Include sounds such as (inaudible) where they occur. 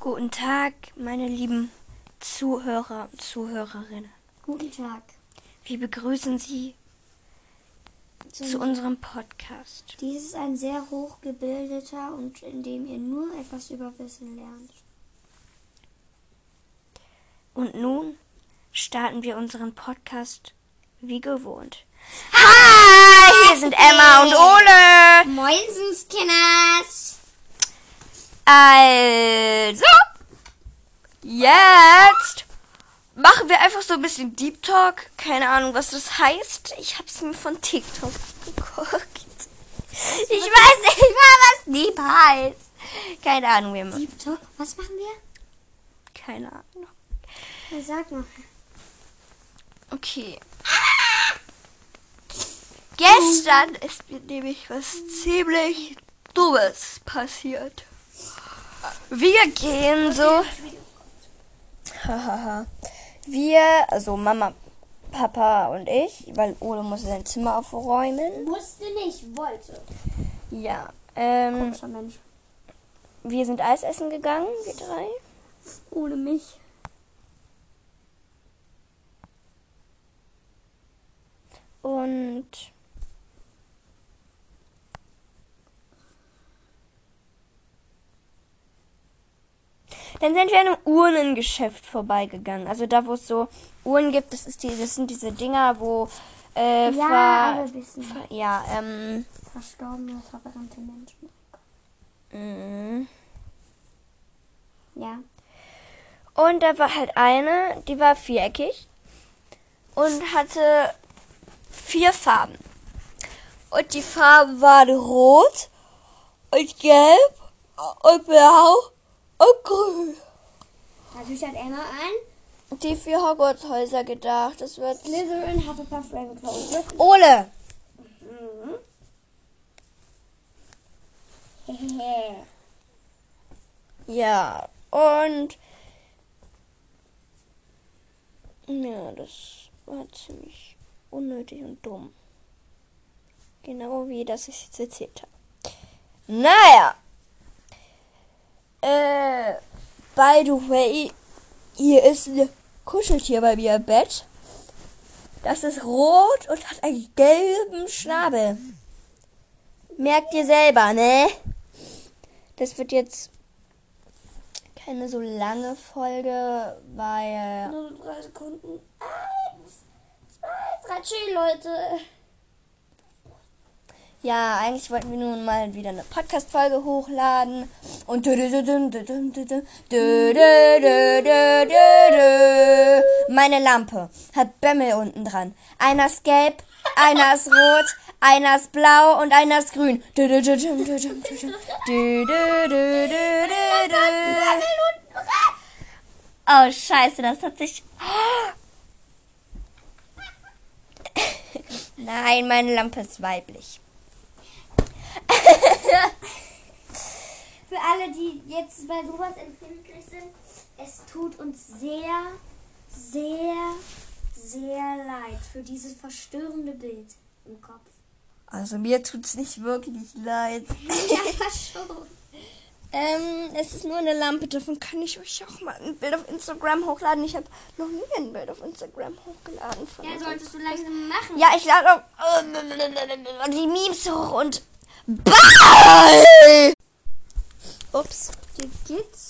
Guten Tag, meine lieben Zuhörer und Zuhörerinnen. Guten Tag. Wir begrüßen Sie zu unserem Podcast. Dies ist ein sehr hochgebildeter und in dem ihr nur etwas über Wissen lernt. Und nun starten wir unseren Podcast wie gewohnt. Hi, hier sind Emma und Ole. Moinsens, Kinders. Also, jetzt machen wir einfach so ein bisschen Deep Talk. Keine Ahnung, was das heißt. Ich habe es mir von TikTok geguckt. Ich weiß nicht mal, was Deep heißt. Keine Ahnung, wir machen. Deep Talk, was machen wir? Keine Ahnung. Na, sag mal. Okay. Gestern ist mir nämlich was ziemlich Dummes passiert. Wir gehen so. Hahaha. Wir, also Mama, Papa und ich, weil Ole muss sein Zimmer aufräumen. Musste nicht, wollte. Ja. Ähm, Komischer Mensch. wir sind Eis essen gegangen, wir drei. Ohne mich. Und dann sind wir an einem Urnengeschäft vorbeigegangen. Also da, wo es so Uhren gibt, das, ist die, das sind diese Dinger, wo äh, Ja, ver- ver- ja, ähm, Verstorbene, verbrannte Menschen. mm. Ja. Und da war halt eine, die war viereckig und hatte vier Farben. Und die Farben waren rot und gelb und blau und Natürlich hat Emma ein. Die vier Hogwarts-Häuser gedacht. Das wird. Slytherin, Hufflepuff, Ravenclaw und Gryffindor. Ole! Mhm. Ja, und. Ja, das war ziemlich unnötig und dumm. Genau wie das ich jetzt erzählt habe. Naja. Äh, by the way, hier ist ein Kuscheltier bei mir im Bett. Das ist rot und hat einen gelben Schnabel. Merkt ihr selber, ne? Das wird jetzt keine so lange Folge, weil Nur drei Sekunden. Eins, zwei, drei, tschüss, Leute. Ja, eigentlich wollten wir nun mal wieder eine Podcast-Folge hochladen. Und meine Lampe hat Bömmel unten dran. Einer ist gelb, einer ist rot, einer ist blau und einer ist grün. Oh, scheiße, das hat sich... Nein, meine Lampe ist weiblich. Für alle, die jetzt bei sowas empfindlich sind, es tut uns sehr, sehr, sehr leid für dieses verstörende Bild im Kopf. Also mir tut's nicht wirklich leid. Ja, (laughs) (laughs) schon. Ähm, es ist nur eine Lampe, davon kann ich euch auch mal ein Bild auf Instagram hochladen. Ich habe noch nie ein Bild auf Instagram hochgeladen. Von Ja, so- solltest du langsam machen. ja, ich lade auch die Memes hoch und Bye! Ups, hier geht's.